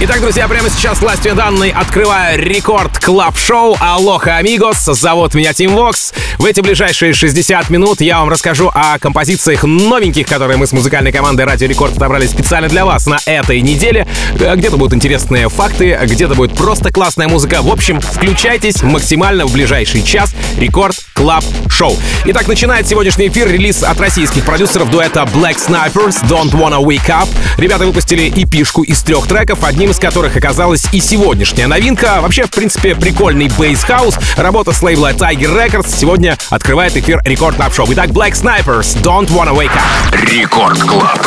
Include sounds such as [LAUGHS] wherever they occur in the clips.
Итак, друзья, прямо сейчас властью данной открываю Record Club Show. Aloha, amigos. Зовут меня Тим Вокс. В эти ближайшие 60 минут я вам расскажу о композициях новеньких, которые мы с музыкальной командой Радио Рекорд подобрали специально для вас на этой неделе. Где-то будут интересные факты, где-то будет просто классная музыка. В общем, включайтесь максимально в ближайший час. Record Club Шоу. Итак, начинает сегодняшний эфир релиз от российских продюсеров дуэта Black Snipers Don't Wanna Wake Up. Ребята выпустили эпишку из трех треков, одним из которых оказалась и сегодняшняя новинка. А вообще, в принципе, прикольный bass house. Работа с лейбла Tiger Records сегодня открывает эфир Record Club Show. Итак, Black Snipers, Don't Wanna Wake Up. Record Club.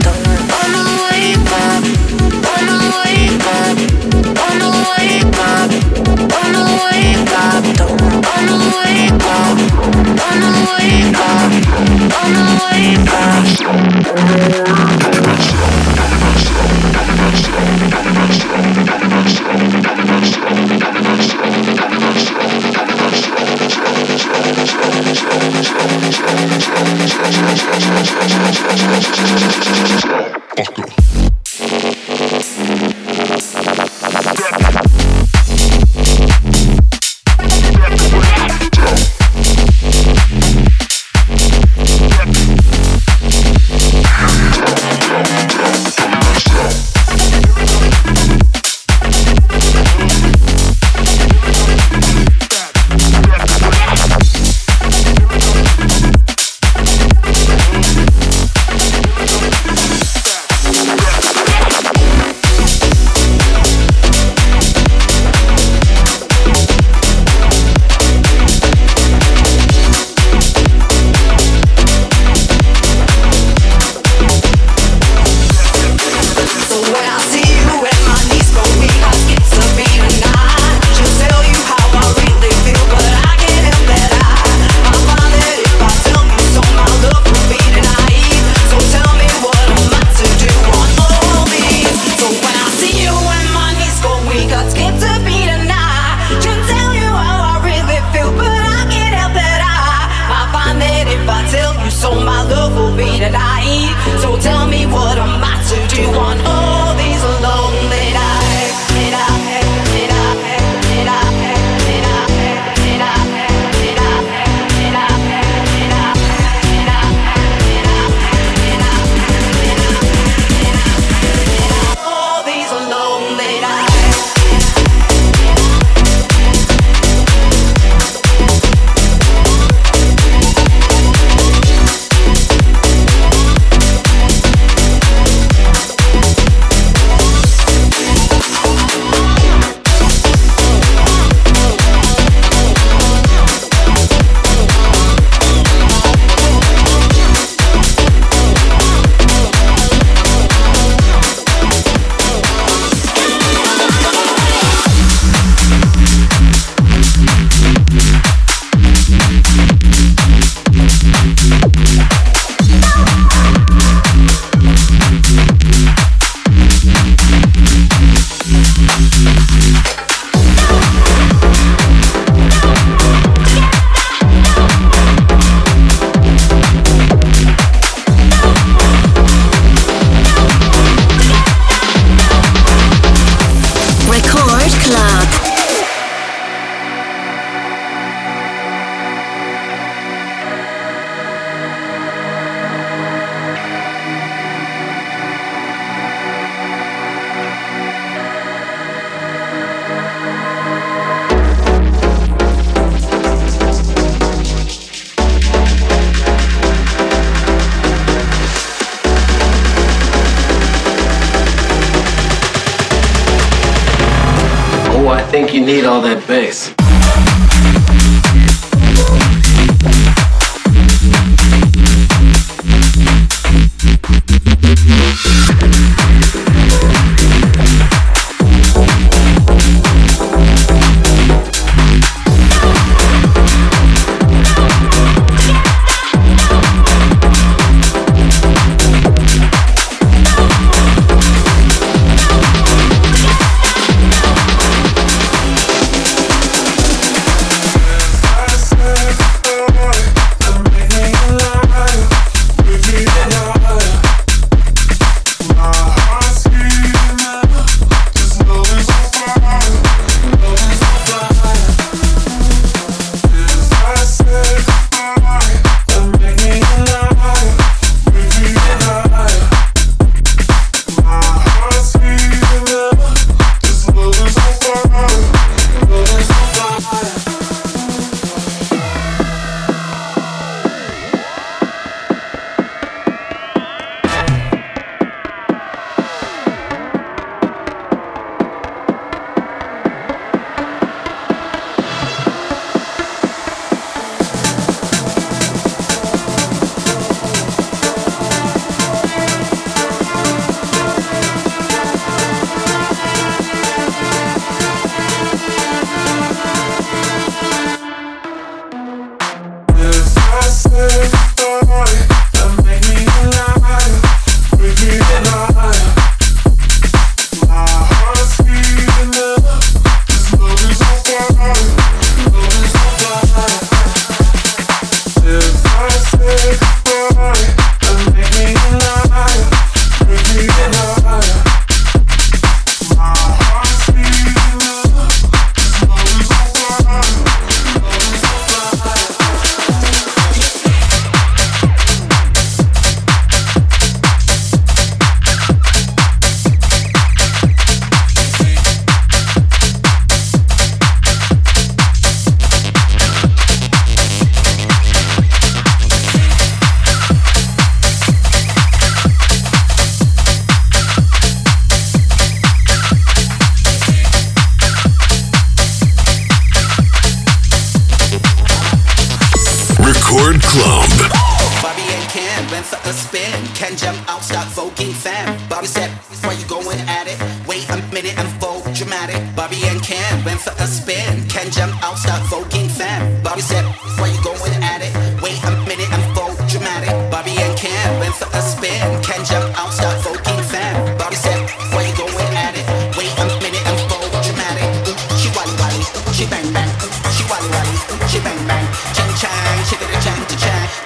Don't wanna wake up.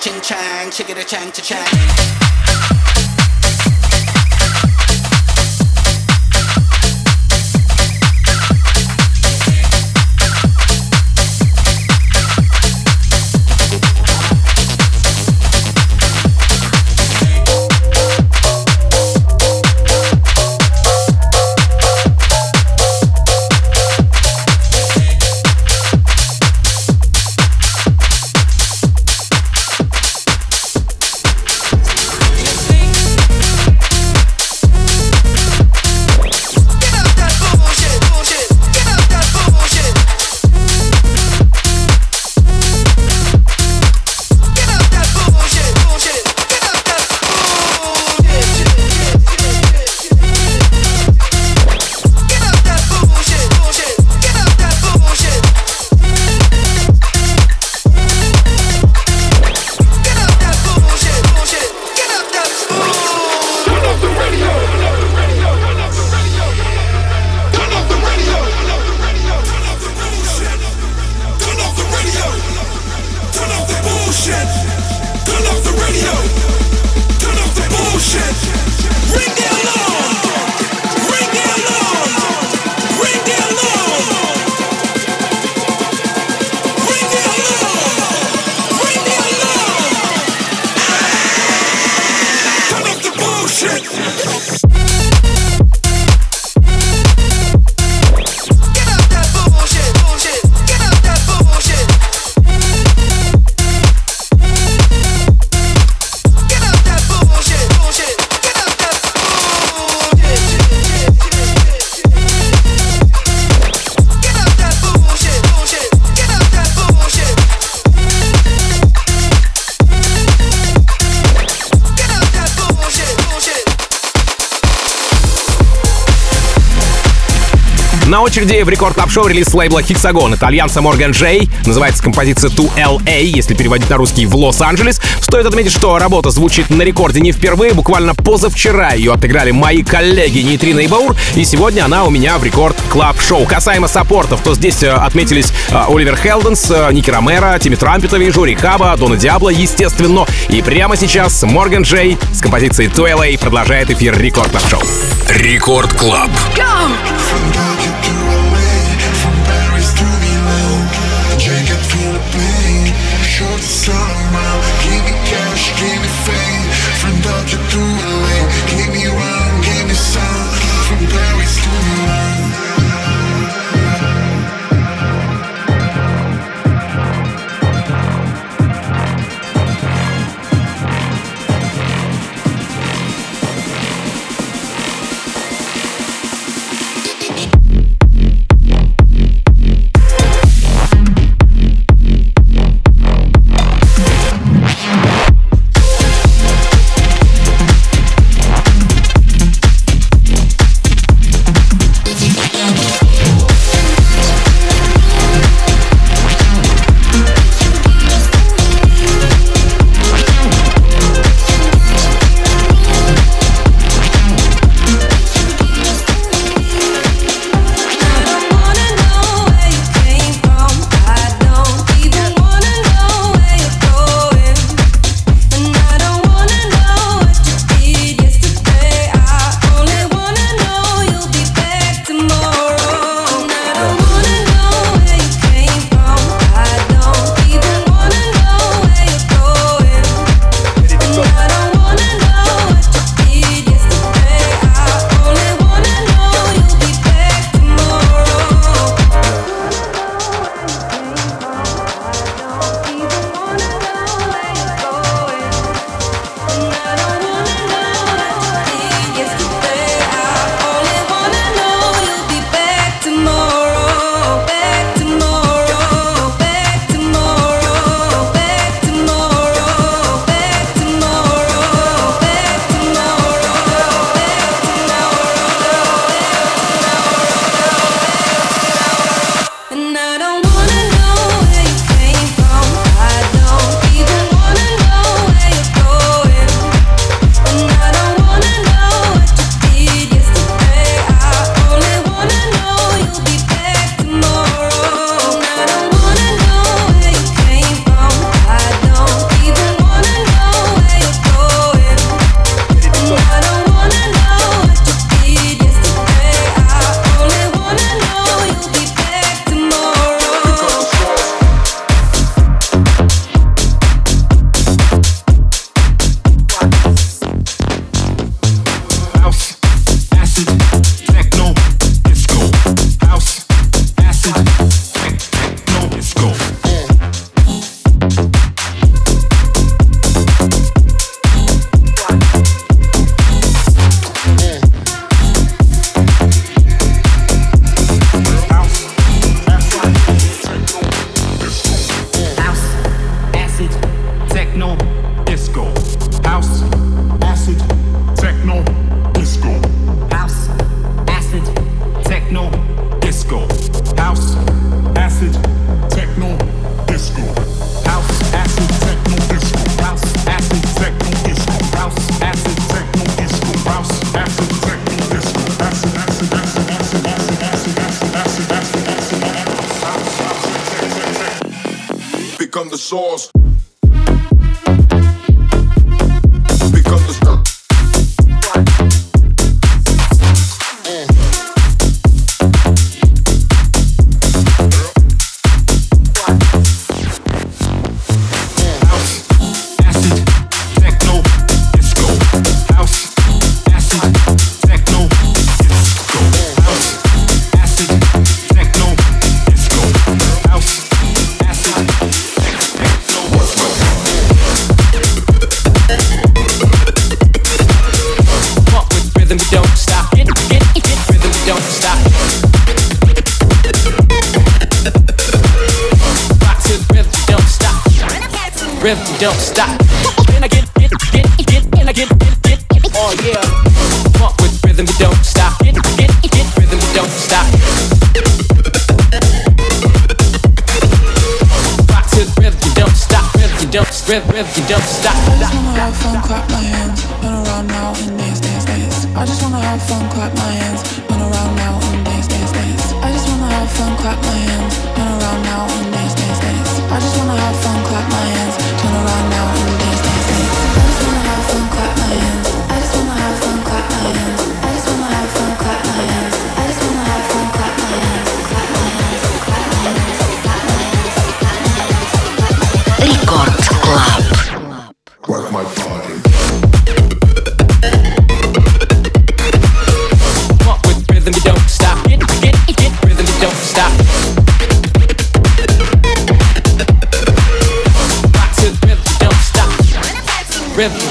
ching chang, chickity chang cha chang. На очереди в Record Club Show релиз лейбла Hexagon итальянца Морган Джей. Называется композиция To LA, если переводить на русский в Лос-Анджелес. Стоит отметить, что работа звучит на рекорде не впервые. Буквально позавчера ее отыграли мои коллеги Нейтрина и Баур. И сегодня она у меня в Record Club Show. Касаемо саппортов, то здесь э, отметились э, Оливер Хелденс, э, Ники Ромеро, Тимми Трампета вижу, Рихаба, Дона Диабло, естественно. И прямо сейчас Морган Джей с композицией To LA продолжает эфир Record Club Show. Рекорд Клаб. Go!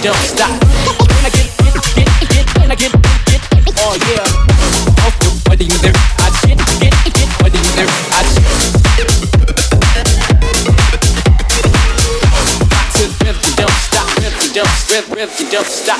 don't stop. When I get, get, get, when I get, get, oh yeah. Oh, what do you do? I get, you don't stop.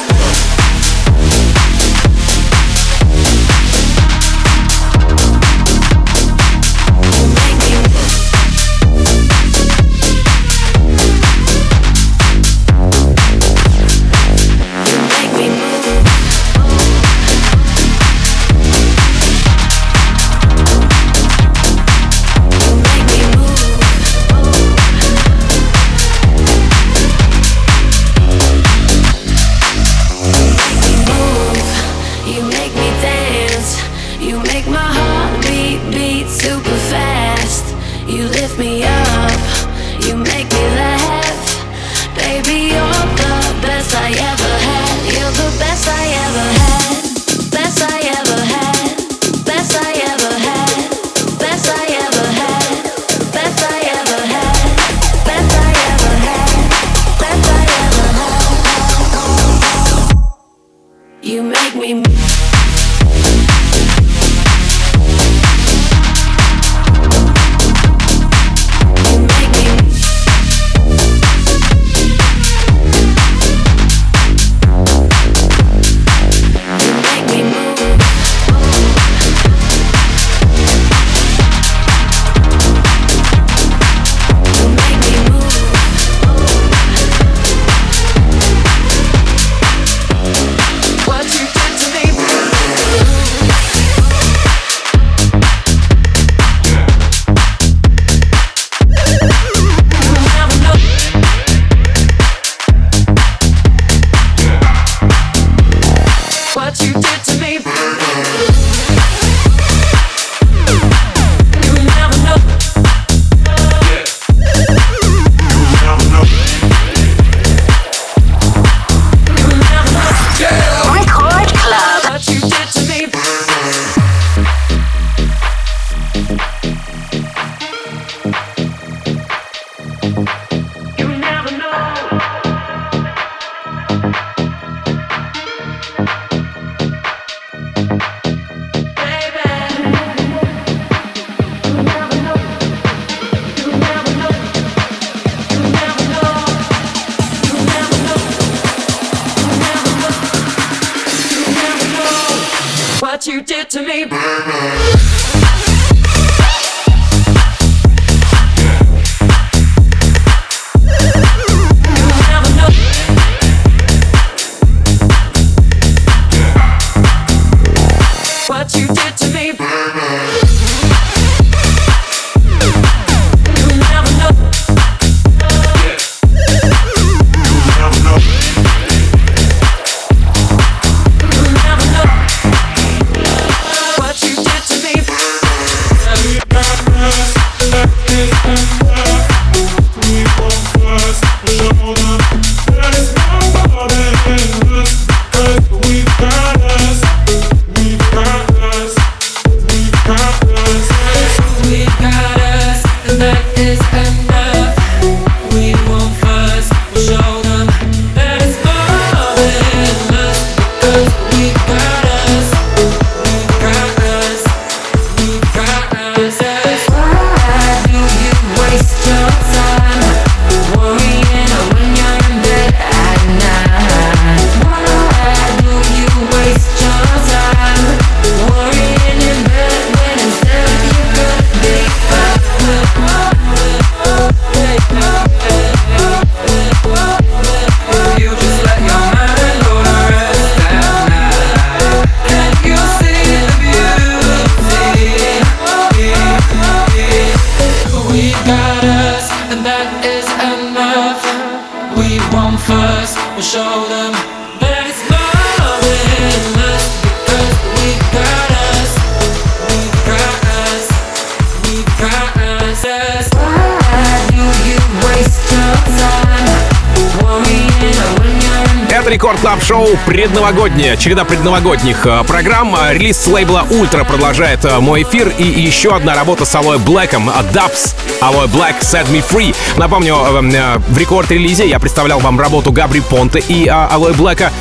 предновогодняя, череда предновогодних э, программ. Э, релиз с лейбла Ultra продолжает э, мой эфир. И еще одна работа с Алоэ Блэком, Dubs, Алоэ Блэк, Set Me Free. Напомню, эм, в рекорд-релизе я представлял вам работу Габри Понте и Алоэ Блэка.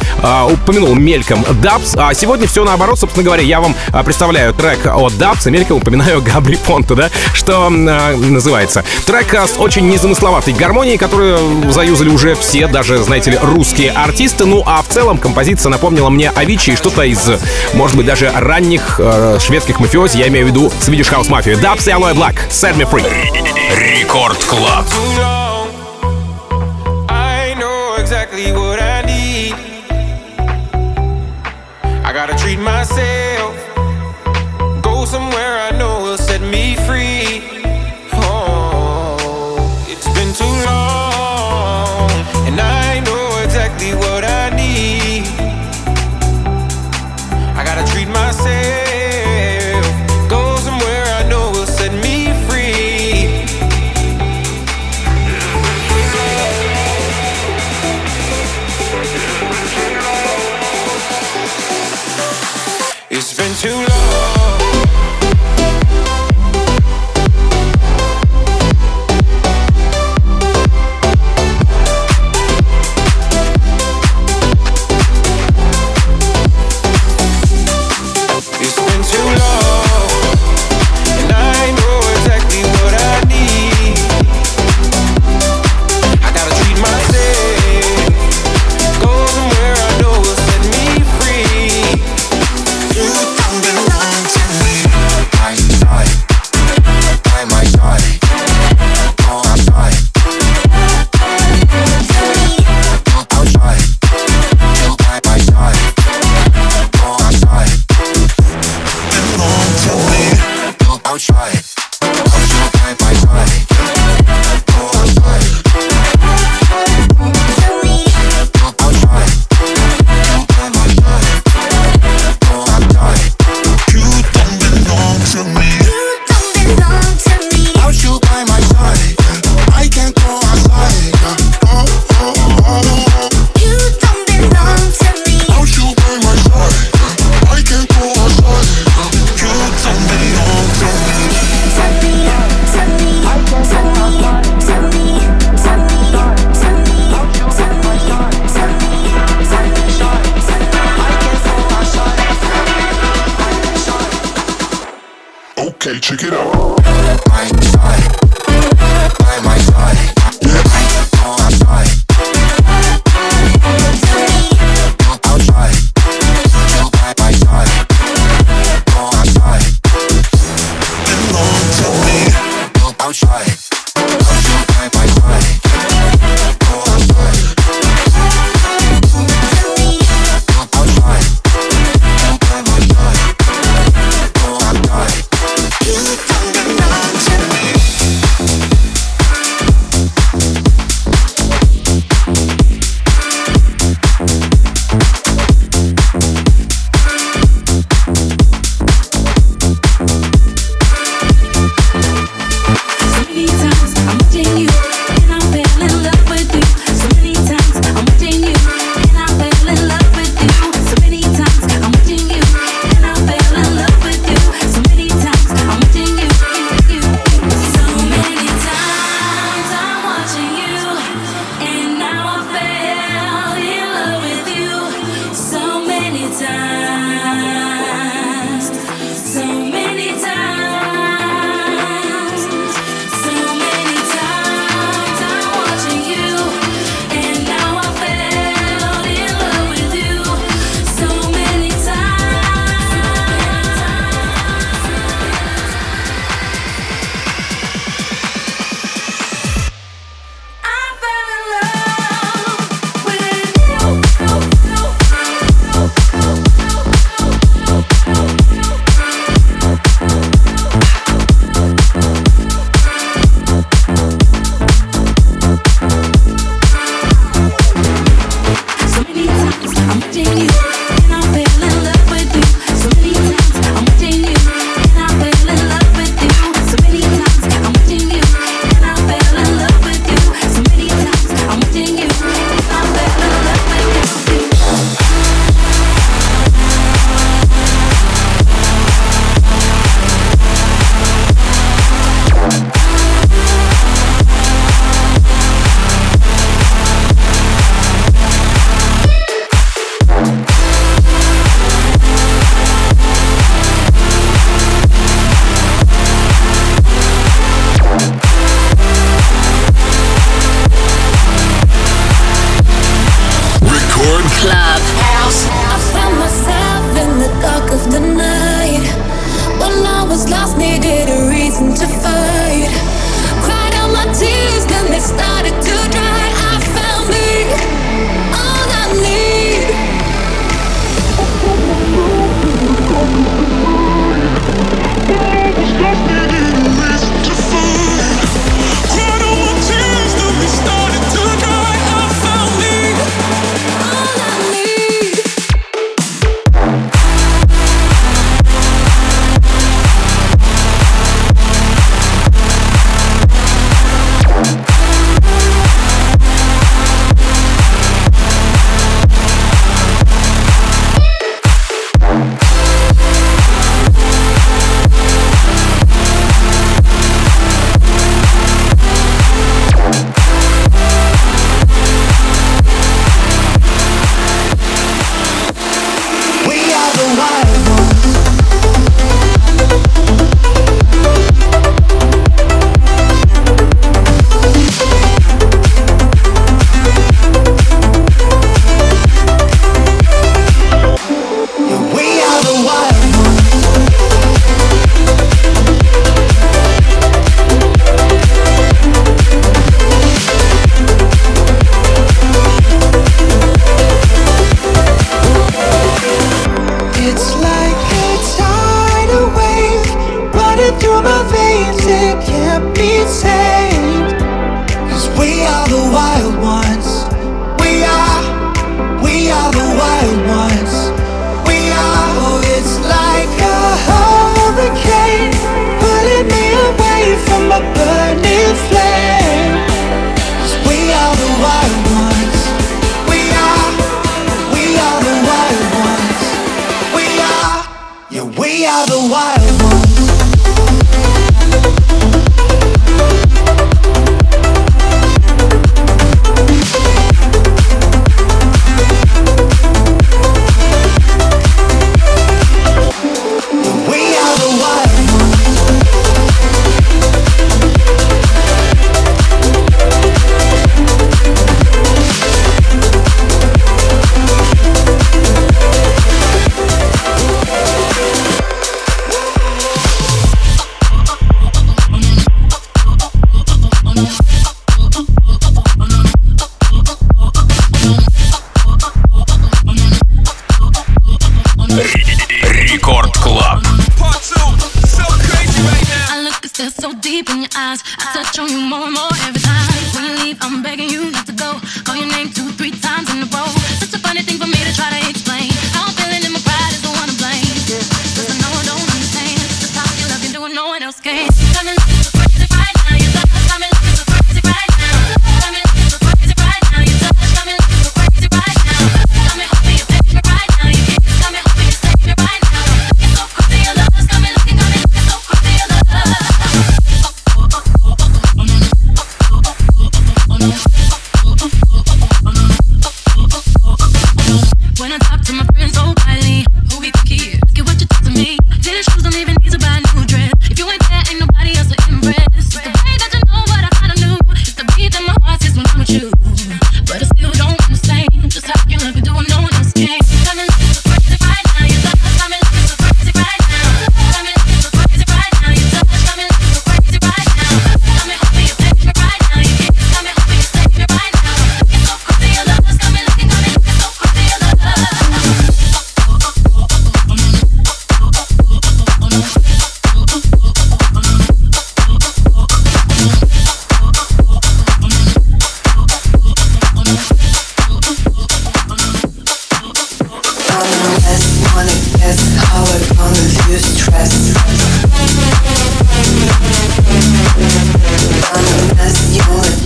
Упомянул мельком Dubs. А сегодня все наоборот, собственно говоря, я вам представляю трек от Dubs и мельком упоминаю [LAUGHS] Габри Понте, да, что называется. Трек с очень незамысловатой гармонией, которую заюзали уже все, даже, знаете ли, русские артисты. Ну а в целом композиция композиция напомнила мне Авичи и что-то из, может быть, даже ранних э, шведских мафиози, я имею в виду Swedish House Mafia. Дабс и Алоэ Блак, Set Me Free. Record Club.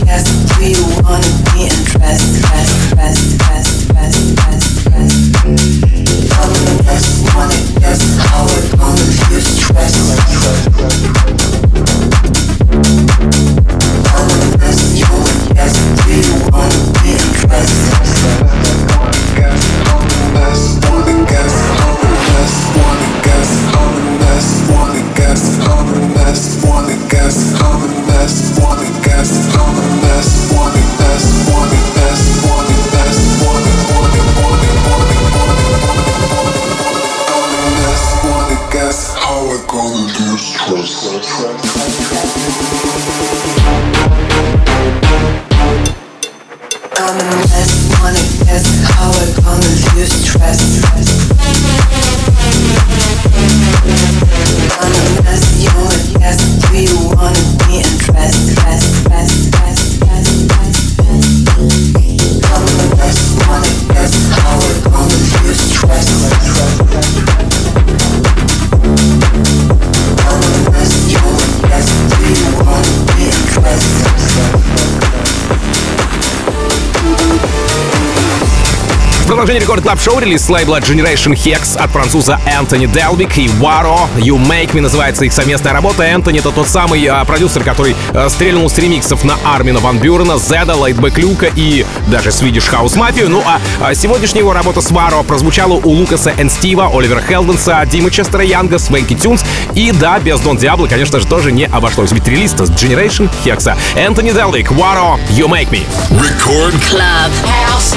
Yes, do you wanna be undressed? релиз лейбла Generation Hex от француза Энтони Делвик и Варо. You Make Me называется их совместная работа. Энтони — это тот самый э, продюсер, который э, стрельнул с ремиксов на Армина Ван Бюрена, Зеда, Лайтбэк Люка и даже Swedish House Mafia. Ну а э, сегодняшняя его работа с Варо прозвучала у Лукаса Энн Стива, Оливера Хелденса, Димы Честера Янга, Свенки Тюнс. И да, без Дон Диабло, конечно же, тоже не обошлось. Ведь релиз с Generation Hex. Энтони Делвик Варо, You Make Me. Record Club. House.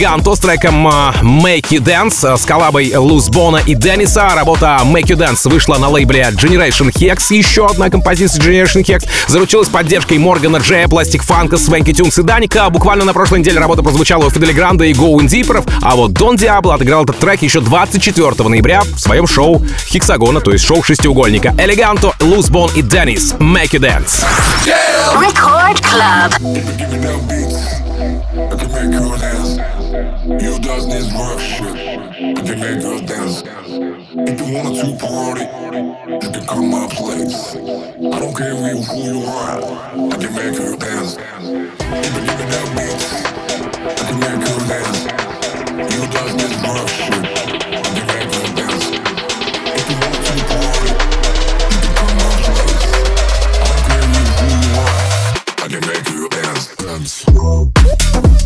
Элеганто с треком а, Make You Dance а, с коллабой Луз Бона и Денниса. Работа Make You Dance вышла на лейбле Generation Hex. Еще одна композиция Generation Hex заручилась поддержкой Моргана Джея, Пластик Фанка, Свенки Тюнс и Даника. Буквально на прошлой неделе работа прозвучала у Фидели Гранда и Гоуин Дипперов. А вот Дон Диабло отыграл этот трек еще 24 ноября в своем шоу Хексагона, то есть шоу шестиугольника. Элеганто, Луз Бон и Деннис. Make You Dance. Record Club. I can make you dance. You does this rough shit. I can make you dance. If you wanted to party, you can come my place. I don't care who you are. I can make you dance. Even give me that beat. I can make you dance. You does this rough shit. I can make you dance. If you wanted to party, you can come my place. I don't care who you are. I can make you dance. Dance.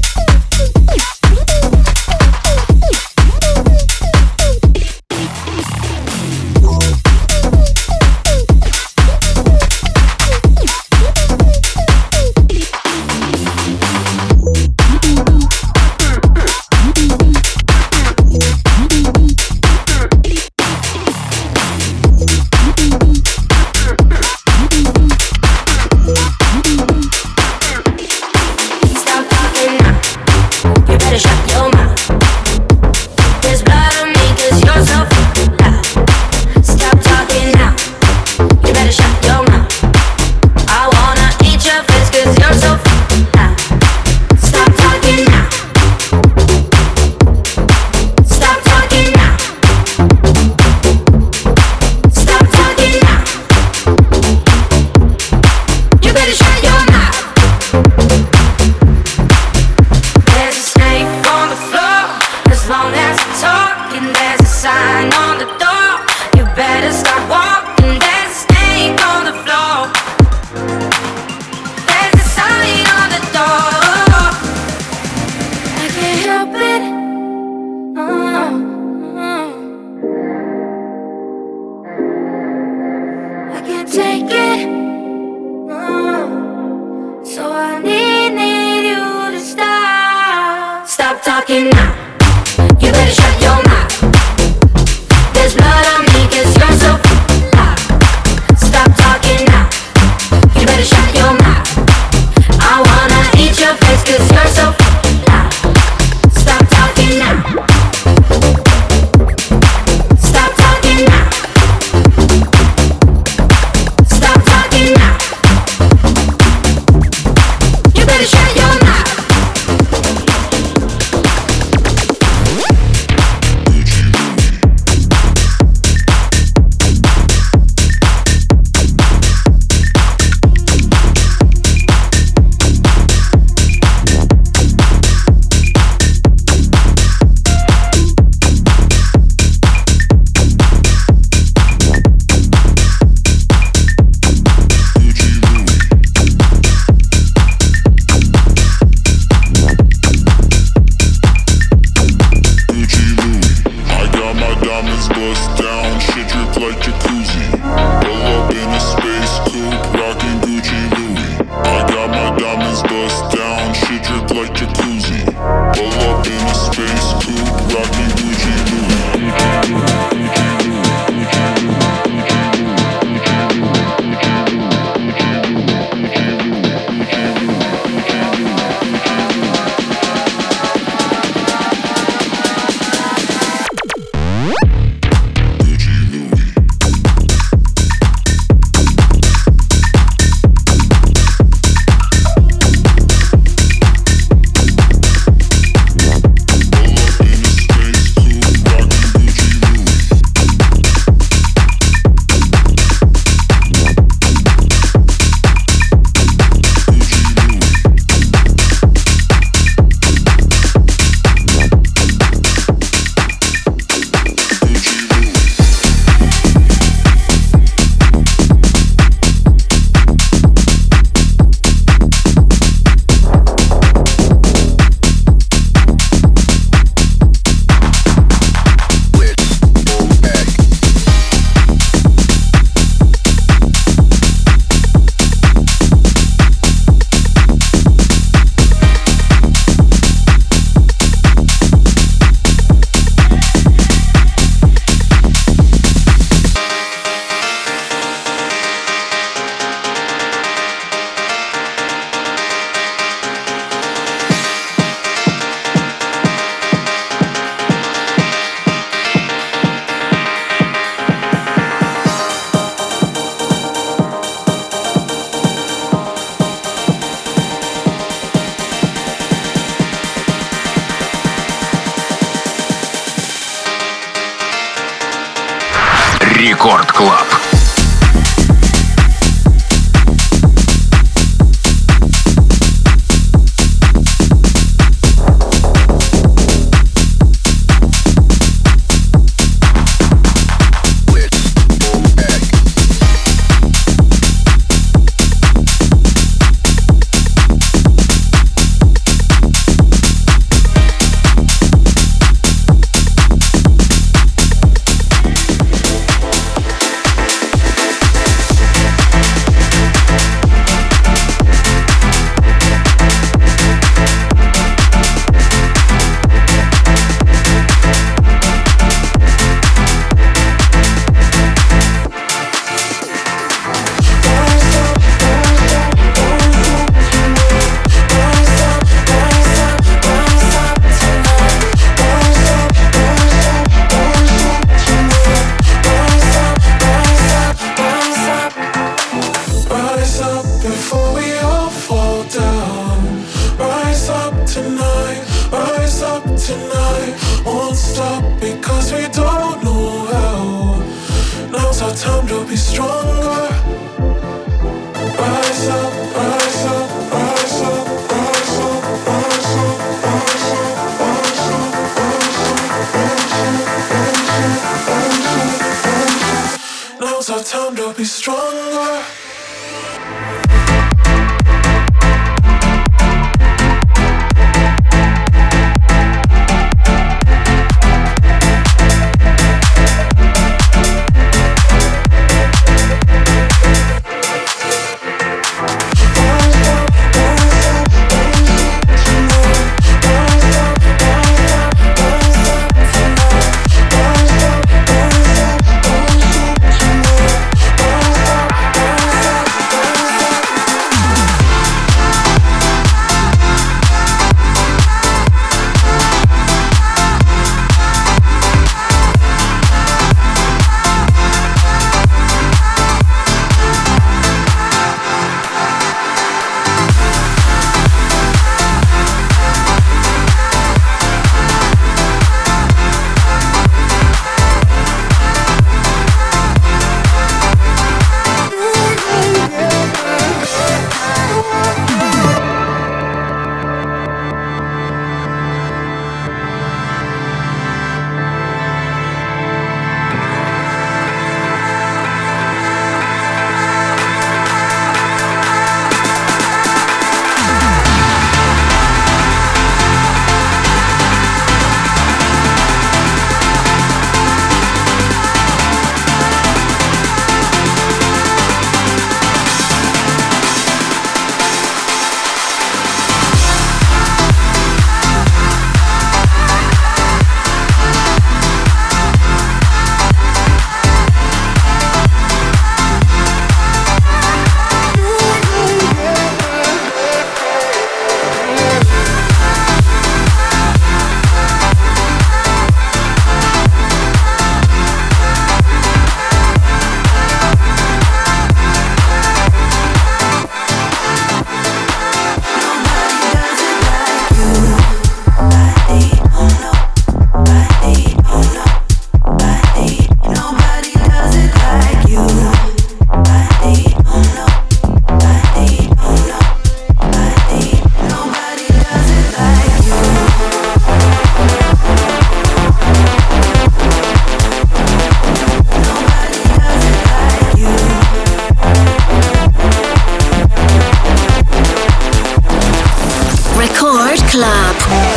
Club.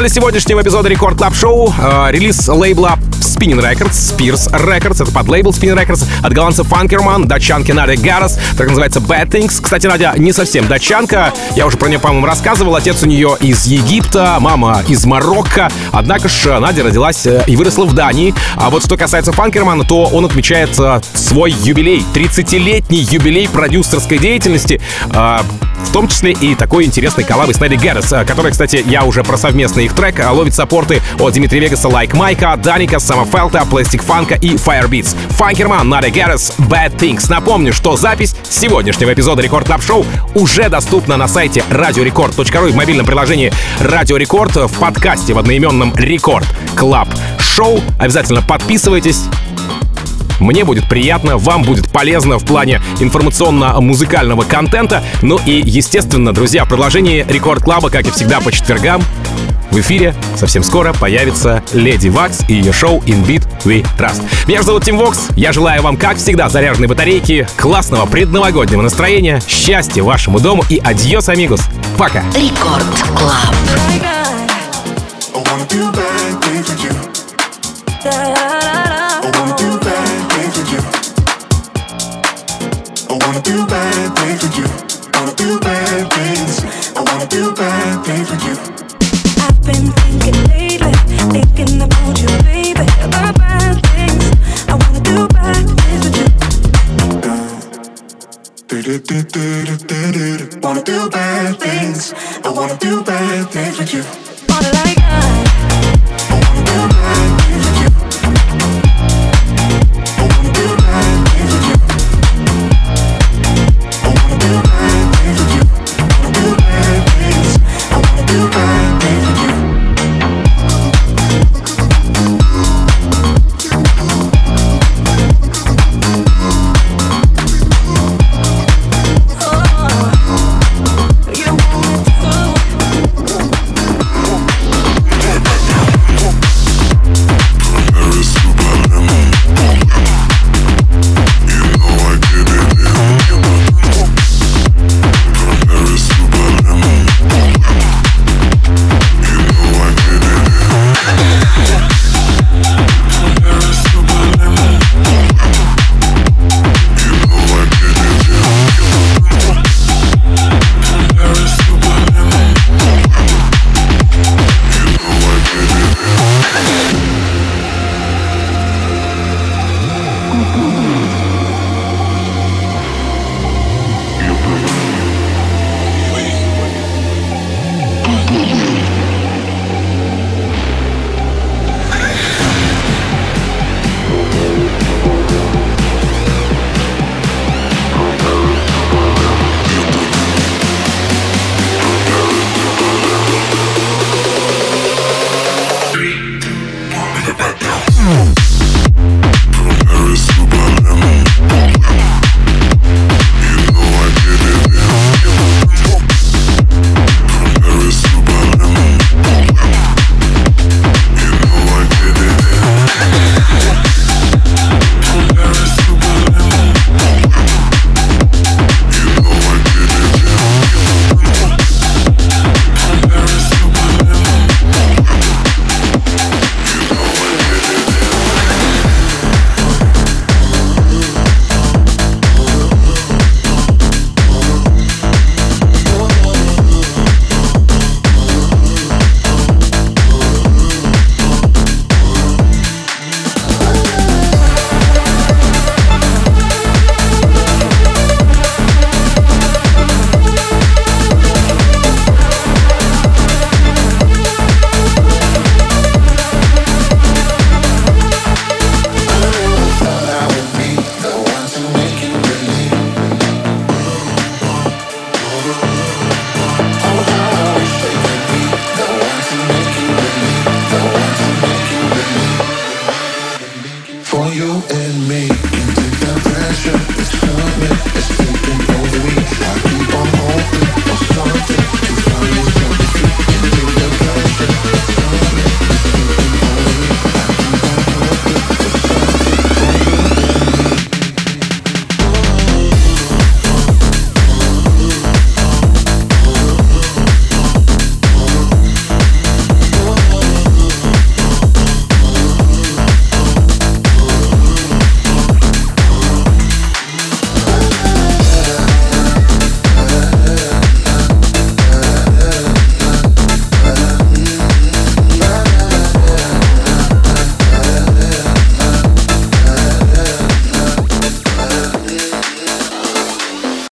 В финале сегодняшнего эпизода Record Club Show. Э, релиз лейбла Spinnin' Records, Spears Records, это подлейбл Spinnin' Records, от голландца Фанкерман, датчанки Надя Гарас, так называется Bad Things. Кстати, Надя не совсем датчанка, я уже про нее, по-моему, рассказывал, отец у нее из Египта, мама из Марокко, однако ж Надя родилась э, и выросла в Дании. А вот что касается Фанкермана, то он отмечает э, свой юбилей, 30-летний юбилей продюсерской деятельности, э, в том числе и такой интересной коллабы с Надей Гаррис, э, которая, кстати, я уже про совместный их трек, э, ловит саппорты от Дмитрия Вегаса, Лайк Майка, Даника, Сама Фелта, Пластик Фанка и Firebeats. Фанкерман, Надя Гаррис, Bad Things. Напомню, что запись сегодняшнего эпизода Record Club Show уже доступна на сайте radiorecord.ru и в мобильном приложении Радио Рекорд в подкасте в одноименном Record Club Show. Обязательно подписывайтесь. Мне будет приятно, вам будет полезно в плане информационно-музыкального контента. Ну и, естественно, друзья, в продолжении Record Club а, как и всегда, по четвергам в эфире совсем скоро появится Леди Вакс и ее шоу In Beat We Trust. Меня зовут Тим Вокс. Я желаю вам, как всегда, заряженной батарейки, классного предновогоднего настроения, счастья вашему дому и adiós, amigos. Пока! Record Club. I Wanna do bad things. I wanna do bad things with you.